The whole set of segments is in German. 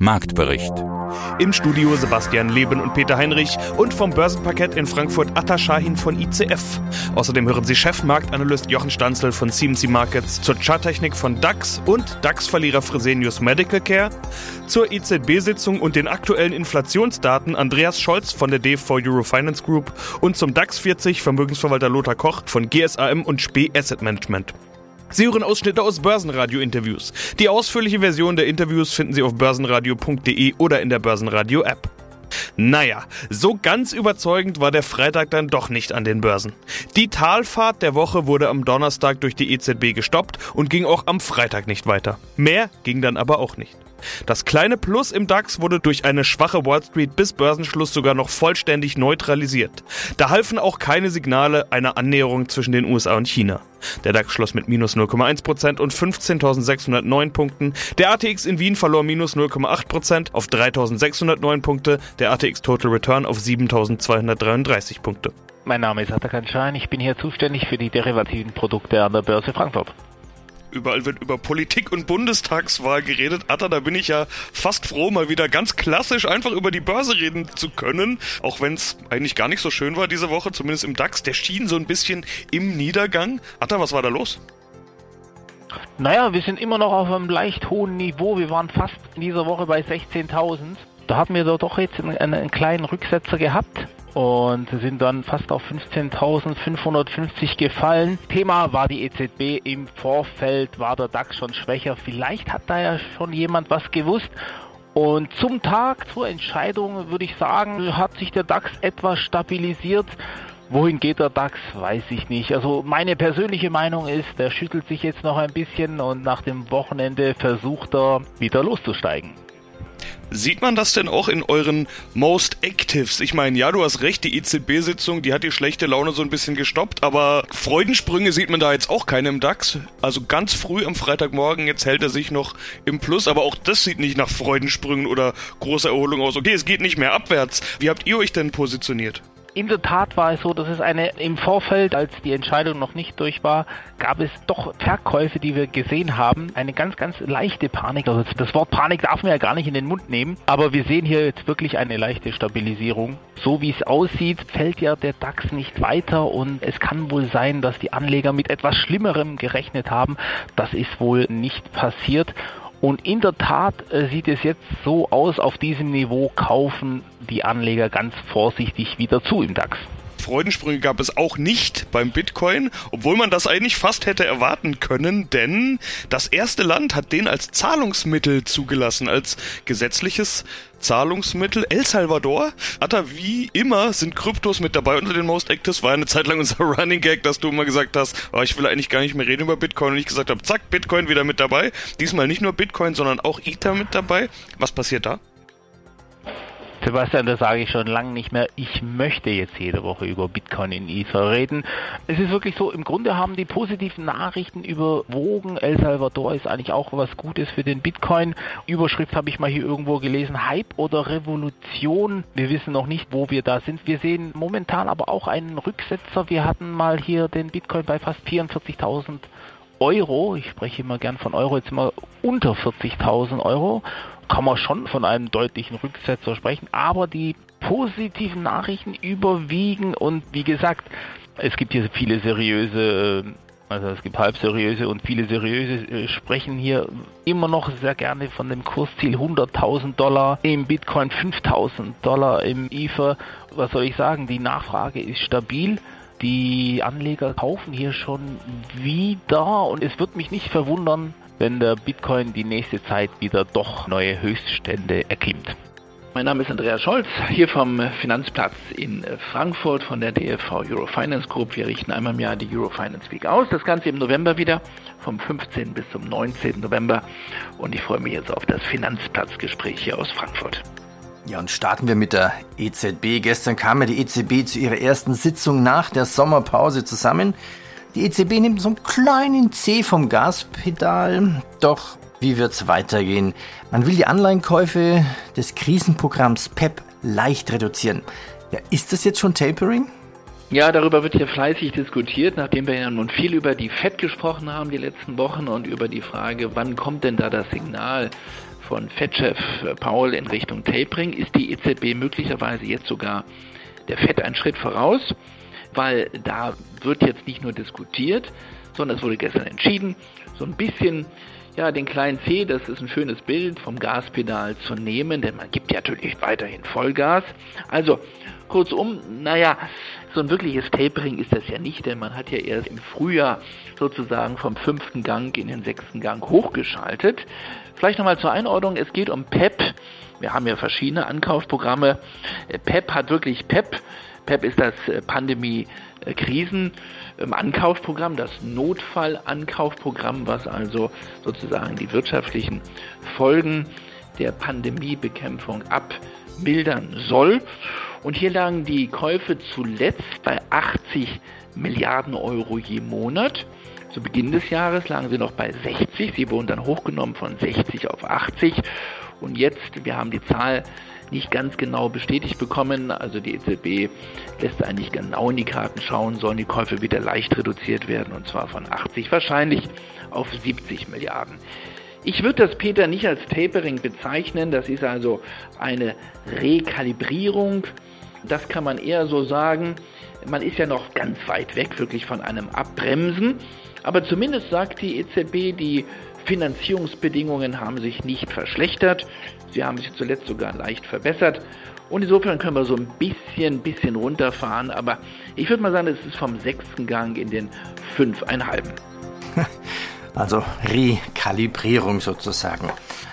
Marktbericht. Im Studio Sebastian Leben und Peter Heinrich und vom Börsenparkett in Frankfurt Atta Shahin von ICF. Außerdem hören Sie Chefmarktanalyst Jochen Stanzel von CMC Markets zur Charttechnik von DAX und DAX-Verlierer Fresenius Medical Care, zur EZB-Sitzung und den aktuellen Inflationsdaten Andreas Scholz von der DV Eurofinance Group und zum DAX 40 Vermögensverwalter Lothar Koch von GSAM und Spee Asset Management. Sie hören Ausschnitte aus Börsenradio-Interviews. Die ausführliche Version der Interviews finden Sie auf börsenradio.de oder in der Börsenradio-App. Naja, so ganz überzeugend war der Freitag dann doch nicht an den Börsen. Die Talfahrt der Woche wurde am Donnerstag durch die EZB gestoppt und ging auch am Freitag nicht weiter. Mehr ging dann aber auch nicht. Das kleine Plus im DAX wurde durch eine schwache Wall Street bis Börsenschluss sogar noch vollständig neutralisiert. Da halfen auch keine Signale einer Annäherung zwischen den USA und China. Der DAX schloss mit minus 0,1% und 15.609 Punkten. Der ATX in Wien verlor minus 0,8% auf 3.609 Punkte. Der ATX Total Return auf 7.233 Punkte. Mein Name ist Atakan Schein. Ich bin hier zuständig für die derivativen Produkte an der Börse Frankfurt überall wird über Politik und Bundestagswahl geredet. Atta, da bin ich ja fast froh, mal wieder ganz klassisch einfach über die Börse reden zu können. Auch wenn es eigentlich gar nicht so schön war diese Woche, zumindest im DAX. Der schien so ein bisschen im Niedergang. Atta, was war da los? Naja, wir sind immer noch auf einem leicht hohen Niveau. Wir waren fast in dieser Woche bei 16.000. Da hatten wir doch jetzt einen, einen kleinen Rücksetzer gehabt und sind dann fast auf 15.550 gefallen. Thema war die EZB. Im Vorfeld war der DAX schon schwächer. Vielleicht hat da ja schon jemand was gewusst. Und zum Tag, zur Entscheidung, würde ich sagen, hat sich der DAX etwas stabilisiert. Wohin geht der DAX, weiß ich nicht. Also meine persönliche Meinung ist, der schüttelt sich jetzt noch ein bisschen und nach dem Wochenende versucht er wieder loszusteigen. Sieht man das denn auch in euren Most Actives? Ich meine, ja, du hast recht, die EZB-Sitzung, die hat die schlechte Laune so ein bisschen gestoppt, aber Freudensprünge sieht man da jetzt auch keine im DAX. Also ganz früh am Freitagmorgen, jetzt hält er sich noch im Plus, aber auch das sieht nicht nach Freudensprüngen oder großer Erholung aus. Okay, es geht nicht mehr abwärts. Wie habt ihr euch denn positioniert? In der Tat war es so, dass es eine im Vorfeld, als die Entscheidung noch nicht durch war, gab es doch Verkäufe, die wir gesehen haben. Eine ganz, ganz leichte Panik. Also das Wort Panik darf man ja gar nicht in den Mund nehmen. Aber wir sehen hier jetzt wirklich eine leichte Stabilisierung. So wie es aussieht, fällt ja der DAX nicht weiter und es kann wohl sein, dass die Anleger mit etwas Schlimmerem gerechnet haben. Das ist wohl nicht passiert. Und in der Tat äh, sieht es jetzt so aus, auf diesem Niveau kaufen die Anleger ganz vorsichtig wieder zu im DAX. Freudensprünge gab es auch nicht beim Bitcoin, obwohl man das eigentlich fast hätte erwarten können, denn das erste Land hat den als Zahlungsmittel zugelassen, als gesetzliches Zahlungsmittel. El Salvador hat da wie immer sind Kryptos mit dabei unter den Most Actives. War eine Zeit lang unser Running Gag, dass du immer gesagt hast, oh, ich will eigentlich gar nicht mehr reden über Bitcoin und ich gesagt habe, zack, Bitcoin wieder mit dabei. Diesmal nicht nur Bitcoin, sondern auch Ether mit dabei. Was passiert da? Sebastian, das sage ich schon lange nicht mehr. Ich möchte jetzt jede Woche über Bitcoin in Ether reden. Es ist wirklich so, im Grunde haben die positiven Nachrichten überwogen. El Salvador ist eigentlich auch was Gutes für den Bitcoin. Überschrift habe ich mal hier irgendwo gelesen. Hype oder Revolution? Wir wissen noch nicht, wo wir da sind. Wir sehen momentan aber auch einen Rücksetzer. Wir hatten mal hier den Bitcoin bei fast 44.000 Euro. Ich spreche immer gern von Euro, jetzt mal unter 40.000 Euro kann man schon von einem deutlichen Rücksetzer sprechen, aber die positiven Nachrichten überwiegen und wie gesagt, es gibt hier viele seriöse, äh, also es gibt halbseriöse und viele seriöse äh, sprechen hier immer noch sehr gerne von dem Kursziel 100.000 Dollar im Bitcoin, 5.000 Dollar im Ether. Was soll ich sagen? Die Nachfrage ist stabil. Die Anleger kaufen hier schon wieder und es wird mich nicht verwundern, wenn der Bitcoin die nächste Zeit wieder doch neue Höchststände erklimmt. Mein Name ist Andreas Scholz, hier vom Finanzplatz in Frankfurt von der DFV Eurofinance Group. Wir richten einmal im Jahr die Eurofinance Week aus. Das Ganze im November wieder, vom 15. bis zum 19. November. Und ich freue mich jetzt auf das Finanzplatzgespräch hier aus Frankfurt. Ja, und starten wir mit der EZB. Gestern kam ja die EZB zu ihrer ersten Sitzung nach der Sommerpause zusammen. Die EZB nimmt so einen kleinen C vom Gaspedal. Doch wie wird's weitergehen? Man will die Anleihenkäufe des Krisenprogramms PEP leicht reduzieren. Ja, ist das jetzt schon Tapering? Ja, darüber wird hier fleißig diskutiert, nachdem wir ja nun viel über die FED gesprochen haben die letzten Wochen und über die Frage, wann kommt denn da das Signal von FED-Chef Paul in Richtung Tapering, ist die EZB möglicherweise jetzt sogar der FED einen Schritt voraus, weil da wird jetzt nicht nur diskutiert, sondern es wurde gestern entschieden, so ein bisschen ja, den kleinen C, das ist ein schönes Bild vom Gaspedal zu nehmen, denn man gibt ja natürlich weiterhin Vollgas. Also Kurzum, naja, so ein wirkliches Tapering ist das ja nicht, denn man hat ja erst im Frühjahr sozusagen vom fünften Gang in den sechsten Gang hochgeschaltet. Vielleicht nochmal zur Einordnung, es geht um PEP. Wir haben ja verschiedene Ankaufprogramme. PEP hat wirklich PEP. PEP ist das äh, Pandemie-Krisen-Ankaufprogramm, das Notfall-Ankaufprogramm, was also sozusagen die wirtschaftlichen Folgen der Pandemiebekämpfung abmildern soll. Und hier lagen die Käufe zuletzt bei 80 Milliarden Euro je Monat. Zu Beginn des Jahres lagen sie noch bei 60. Sie wurden dann hochgenommen von 60 auf 80. Und jetzt, wir haben die Zahl nicht ganz genau bestätigt bekommen. Also die EZB lässt eigentlich genau in die Karten schauen, sollen die Käufe wieder leicht reduziert werden und zwar von 80 wahrscheinlich auf 70 Milliarden. Ich würde das, Peter, nicht als Tapering bezeichnen. Das ist also eine Rekalibrierung das kann man eher so sagen. Man ist ja noch ganz weit weg wirklich von einem Abbremsen. Aber zumindest sagt die EZB, die Finanzierungsbedingungen haben sich nicht verschlechtert. Sie haben sich zuletzt sogar leicht verbessert. Und insofern können wir so ein bisschen, bisschen runterfahren. Aber ich würde mal sagen, es ist vom sechsten Gang in den fünfeinhalben. Also Rekalibrierung sozusagen.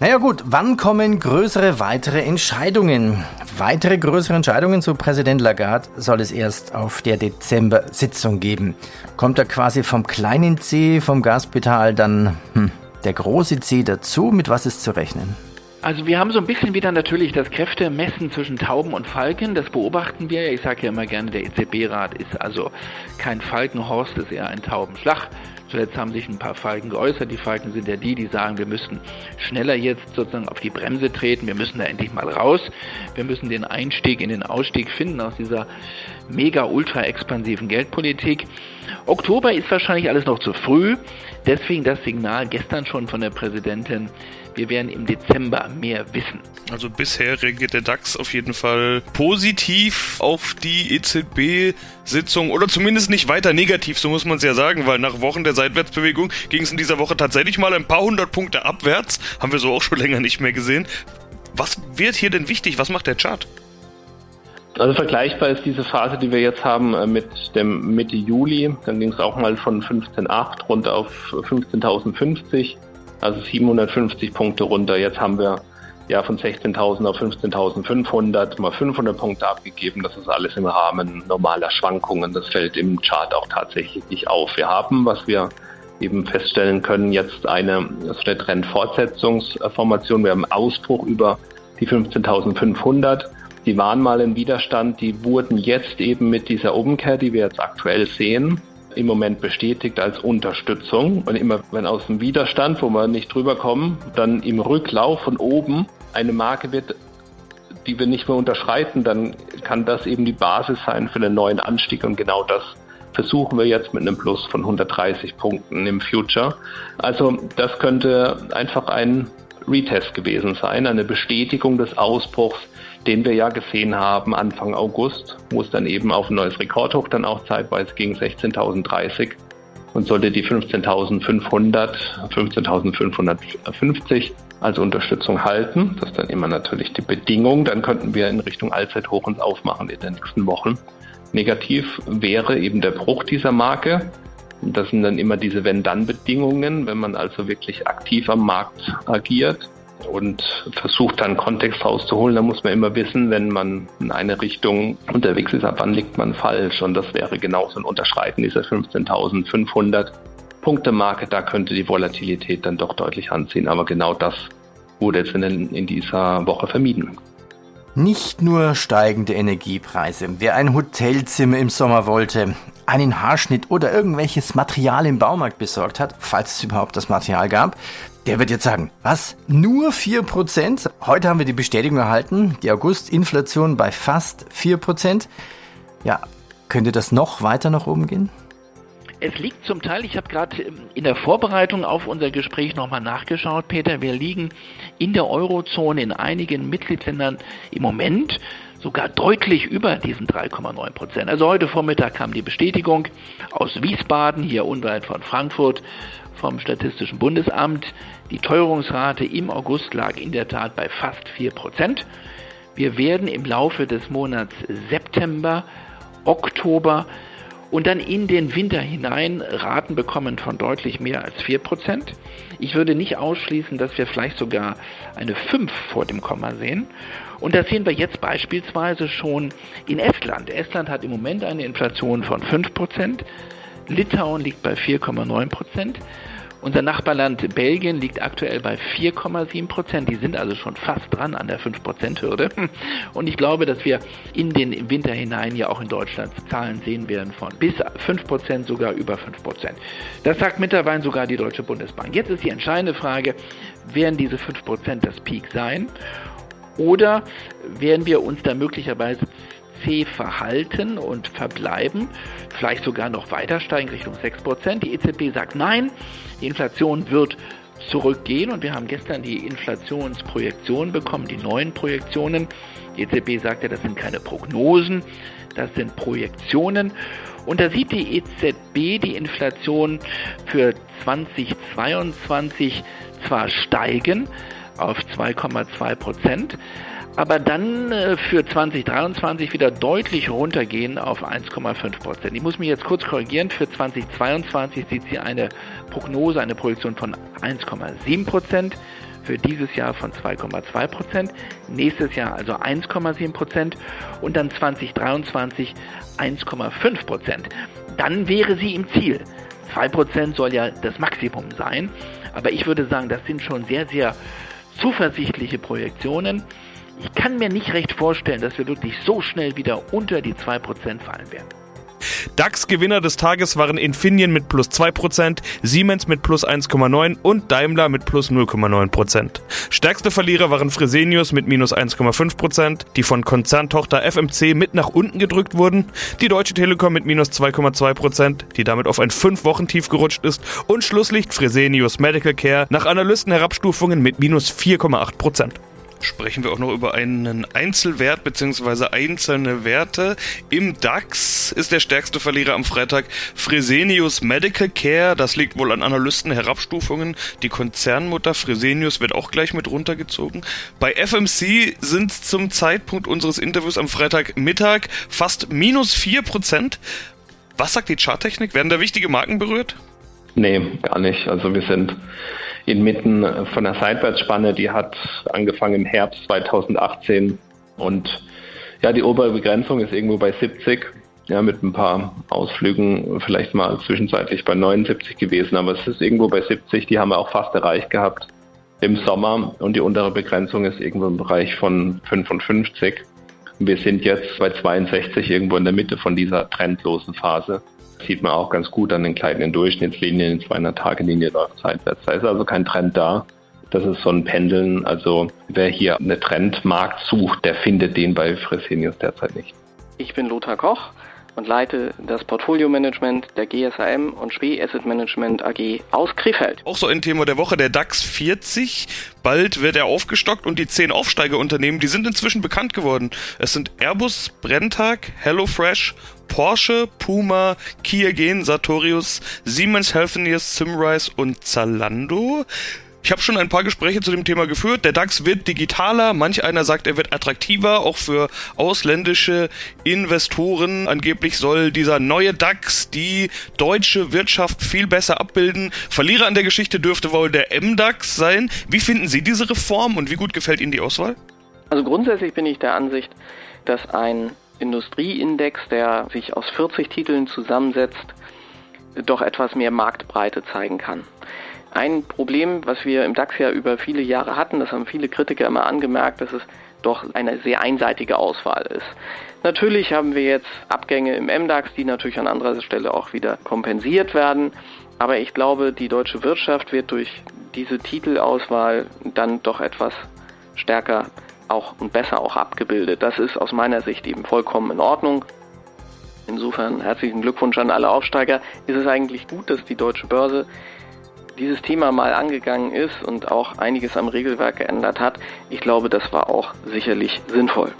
Naja gut, wann kommen größere weitere Entscheidungen? Weitere größere Entscheidungen zu Präsident Lagarde soll es erst auf der Dezember-Sitzung geben. Kommt da quasi vom kleinen C, vom Gaspital, dann hm, der große C dazu? Mit was ist zu rechnen? Also wir haben so ein bisschen wieder natürlich das Kräftemessen zwischen Tauben und Falken. Das beobachten wir. Ich sage ja immer gerne, der EZB-Rat ist also kein Falkenhorst, ist eher ein Taubenschlag. Zuletzt haben sich ein paar Falken geäußert. Die Falken sind ja die, die sagen, wir müssten schneller jetzt sozusagen auf die Bremse treten. Wir müssen da endlich mal raus. Wir müssen den Einstieg in den Ausstieg finden aus dieser mega ultra expansiven Geldpolitik. Oktober ist wahrscheinlich alles noch zu früh. Deswegen das Signal gestern schon von der Präsidentin, wir werden im Dezember mehr wissen. Also bisher reagiert der DAX auf jeden Fall positiv auf die EZB-Sitzung oder zumindest nicht weiter negativ, so muss man es ja sagen, weil nach Wochen der Seitwärtsbewegung ging es in dieser Woche tatsächlich mal ein paar hundert Punkte abwärts. Haben wir so auch schon länger nicht mehr gesehen. Was wird hier denn wichtig? Was macht der Chart? Also vergleichbar ist diese Phase, die wir jetzt haben äh, mit dem Mitte Juli. Dann ging es auch mal von 15.8 runter auf 15.050 also 750 Punkte runter. Jetzt haben wir ja von 16.000 auf 15.500 mal 500 Punkte abgegeben. Das ist alles im Rahmen normaler Schwankungen. Das fällt im Chart auch tatsächlich nicht auf. Wir haben, was wir eben feststellen können, jetzt eine, also eine Trendfortsetzungsformation. Wir haben Ausbruch über die 15.500. Die waren mal im Widerstand, die wurden jetzt eben mit dieser Umkehr, die wir jetzt aktuell sehen, im Moment bestätigt als Unterstützung. Und immer wenn aus dem Widerstand, wo wir nicht drüber kommen, dann im Rücklauf von oben eine Marke wird, die wir nicht mehr unterschreiten, dann kann das eben die Basis sein für einen neuen Anstieg. Und genau das versuchen wir jetzt mit einem Plus von 130 Punkten im Future. Also das könnte einfach ein Retest gewesen sein, eine Bestätigung des Ausbruchs den wir ja gesehen haben Anfang August, wo es dann eben auf ein neues Rekordhoch dann auch zeitweise ging, 16.030 und sollte die 15.500, 15.550 als Unterstützung halten. Das ist dann immer natürlich die Bedingung. Dann könnten wir in Richtung Allzeithoch uns aufmachen in den nächsten Wochen. Negativ wäre eben der Bruch dieser Marke. Das sind dann immer diese Wenn-Dann-Bedingungen, wenn man also wirklich aktiv am Markt agiert und versucht dann Kontext rauszuholen, dann muss man immer wissen, wenn man in eine Richtung unterwegs ist, ab wann liegt man falsch. Und das wäre genauso ein Unterschreiten dieser 15.500 Punkte Marke. Da könnte die Volatilität dann doch deutlich anziehen. Aber genau das wurde jetzt in, in dieser Woche vermieden. Nicht nur steigende Energiepreise. Wer ein Hotelzimmer im Sommer wollte, einen Haarschnitt oder irgendwelches Material im Baumarkt besorgt hat, falls es überhaupt das Material gab, der wird jetzt sagen, was? Nur 4%? Heute haben wir die Bestätigung erhalten, die August-Inflation bei fast 4%. Ja, Könnte das noch weiter nach oben gehen? Es liegt zum Teil, ich habe gerade ähm, in der Vorbereitung auf unser Gespräch nochmal nachgeschaut, Peter, wir liegen in der Eurozone in einigen Mitgliedsländern im Moment sogar deutlich über diesen 3,9 Prozent. Also heute Vormittag kam die Bestätigung aus Wiesbaden, hier unweit von Frankfurt, vom Statistischen Bundesamt. Die Teuerungsrate im August lag in der Tat bei fast 4 Prozent. Wir werden im Laufe des Monats September, Oktober und dann in den Winter hinein Raten bekommen von deutlich mehr als 4%. Ich würde nicht ausschließen, dass wir vielleicht sogar eine 5 vor dem Komma sehen. Und das sehen wir jetzt beispielsweise schon in Estland. Estland hat im Moment eine Inflation von 5%. Litauen liegt bei 4,9%. Unser Nachbarland Belgien liegt aktuell bei 4,7 Prozent. Die sind also schon fast dran an der 5-Prozent-Hürde. Und ich glaube, dass wir in den Winter hinein ja auch in Deutschland Zahlen sehen werden von bis 5 Prozent, sogar über 5 Prozent. Das sagt mittlerweile sogar die Deutsche Bundesbank. Jetzt ist die entscheidende Frage, werden diese 5 Prozent das Peak sein? Oder werden wir uns da möglicherweise verhalten und verbleiben, vielleicht sogar noch weiter steigen Richtung 6%. Die EZB sagt nein, die Inflation wird zurückgehen und wir haben gestern die Inflationsprojektionen bekommen, die neuen Projektionen. Die EZB sagte, das sind keine Prognosen, das sind Projektionen. Und da sieht die EZB die Inflation für 2022 zwar steigen auf 2,2 Prozent, aber dann äh, für 2023 wieder deutlich runtergehen auf 1,5 Prozent. Ich muss mich jetzt kurz korrigieren. Für 2022 sieht sie eine Prognose, eine Projektion von 1,7 Prozent. Für dieses Jahr von 2,2 Prozent, nächstes Jahr also 1,7 Prozent und dann 2023 1,5 Prozent. Dann wäre sie im Ziel. 2 Prozent soll ja das Maximum sein, aber ich würde sagen, das sind schon sehr, sehr zuversichtliche Projektionen. Ich kann mir nicht recht vorstellen, dass wir wirklich so schnell wieder unter die 2% fallen werden. DAX-Gewinner des Tages waren Infineon mit plus 2%, Siemens mit plus 1,9% und Daimler mit plus 0,9%. Stärkste Verlierer waren Fresenius mit minus 1,5%, die von Konzerntochter FMC mit nach unten gedrückt wurden, die Deutsche Telekom mit minus 2,2%, die damit auf ein 5-Wochen-Tief gerutscht ist und Schlusslicht Fresenius Medical Care nach Analystenherabstufungen mit minus 4,8% sprechen wir auch noch über einen Einzelwert bzw. einzelne Werte. Im DAX ist der stärkste Verlierer am Freitag Fresenius Medical Care. Das liegt wohl an Analysten-Herabstufungen. Die Konzernmutter Fresenius wird auch gleich mit runtergezogen. Bei FMC sind zum Zeitpunkt unseres Interviews am Freitagmittag fast minus 4%. Was sagt die Charttechnik? Werden da wichtige Marken berührt? Nee, gar nicht. Also wir sind inmitten von der Seitwärtsspanne, die hat angefangen im Herbst 2018 und ja, die obere Begrenzung ist irgendwo bei 70, ja, mit ein paar Ausflügen vielleicht mal zwischenzeitlich bei 79 gewesen, aber es ist irgendwo bei 70, die haben wir auch fast erreicht gehabt im Sommer. Und die untere Begrenzung ist irgendwo im Bereich von 55. Wir sind jetzt bei 62 irgendwo in der Mitte von dieser trendlosen Phase sieht man auch ganz gut an den kleinen Durchschnittslinien, in 200-Tage-Linie läuft seitwärts. Da ist also kein Trend da. Das ist so ein Pendeln. Also wer hier eine Trendmarkt sucht, der findet den bei Fresenius derzeit nicht. Ich bin Lothar Koch und leite das Portfolio-Management der GSAM und Spee Asset Management AG aus Krefeld. Auch so ein Thema der Woche, der DAX 40. Bald wird er aufgestockt und die zehn Aufsteigerunternehmen, die sind inzwischen bekannt geworden. Es sind Airbus, Brenntag, HelloFresh, Porsche, Puma, Kia Gen, Sartorius, Siemens Healthineers, Simrise und Zalando. Ich habe schon ein paar Gespräche zu dem Thema geführt. Der DAX wird digitaler. Manch einer sagt, er wird attraktiver, auch für ausländische Investoren. Angeblich soll dieser neue DAX die deutsche Wirtschaft viel besser abbilden. Verlierer an der Geschichte dürfte wohl der MDAX sein. Wie finden Sie diese Reform und wie gut gefällt Ihnen die Auswahl? Also grundsätzlich bin ich der Ansicht, dass ein Industrieindex, der sich aus 40 Titeln zusammensetzt, doch etwas mehr Marktbreite zeigen kann. Ein Problem, was wir im DAX ja über viele Jahre hatten, das haben viele Kritiker immer angemerkt, dass es doch eine sehr einseitige Auswahl ist. Natürlich haben wir jetzt Abgänge im MDAX, die natürlich an anderer Stelle auch wieder kompensiert werden. Aber ich glaube, die deutsche Wirtschaft wird durch diese Titelauswahl dann doch etwas stärker auch und besser auch abgebildet. Das ist aus meiner Sicht eben vollkommen in Ordnung. Insofern herzlichen Glückwunsch an alle Aufsteiger. Ist es eigentlich gut, dass die deutsche Börse dieses Thema mal angegangen ist und auch einiges am Regelwerk geändert hat. Ich glaube, das war auch sicherlich sinnvoll.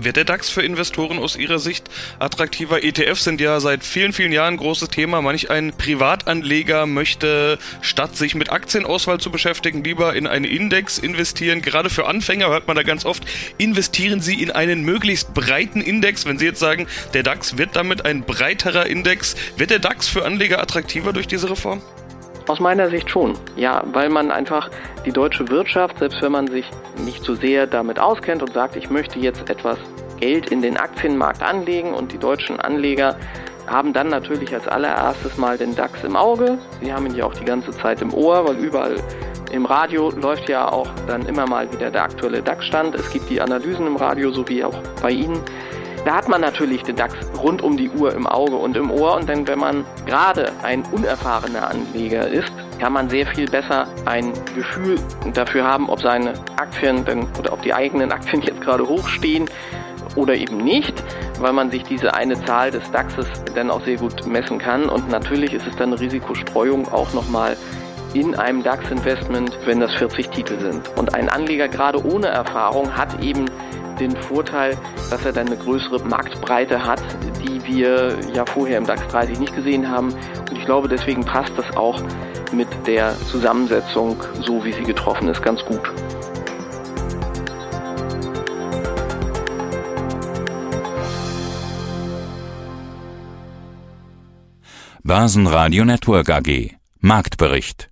Wird der DAX für Investoren aus Ihrer Sicht attraktiver? ETFs sind ja seit vielen, vielen Jahren ein großes Thema. Manch ein Privatanleger möchte, statt sich mit Aktienauswahl zu beschäftigen, lieber in einen Index investieren. Gerade für Anfänger hört man da ganz oft, investieren Sie in einen möglichst breiten Index. Wenn Sie jetzt sagen, der DAX wird damit ein breiterer Index, wird der DAX für Anleger attraktiver durch diese Reform? Aus meiner Sicht schon, ja, weil man einfach die deutsche Wirtschaft, selbst wenn man sich nicht so sehr damit auskennt und sagt, ich möchte jetzt etwas Geld in den Aktienmarkt anlegen und die deutschen Anleger haben dann natürlich als allererstes mal den DAX im Auge. Sie haben ihn ja auch die ganze Zeit im Ohr, weil überall im Radio läuft ja auch dann immer mal wieder der aktuelle DAX-Stand. Es gibt die Analysen im Radio, so wie auch bei Ihnen. Da hat man natürlich den DAX rund um die Uhr im Auge und im Ohr. Und dann, wenn man gerade ein unerfahrener Anleger ist, kann man sehr viel besser ein Gefühl dafür haben, ob seine Aktien denn, oder ob die eigenen Aktien jetzt gerade hochstehen oder eben nicht, weil man sich diese eine Zahl des DAXes dann auch sehr gut messen kann. Und natürlich ist es dann eine Risikostreuung auch nochmal in einem DAX-Investment, wenn das 40 Titel sind. Und ein Anleger gerade ohne Erfahrung hat eben den Vorteil, dass er dann eine größere Marktbreite hat, die wir ja vorher im DAX 30 nicht gesehen haben. Und ich glaube, deswegen passt das auch mit der Zusammensetzung, so wie sie getroffen ist, ganz gut. Börsenradio Network AG Marktbericht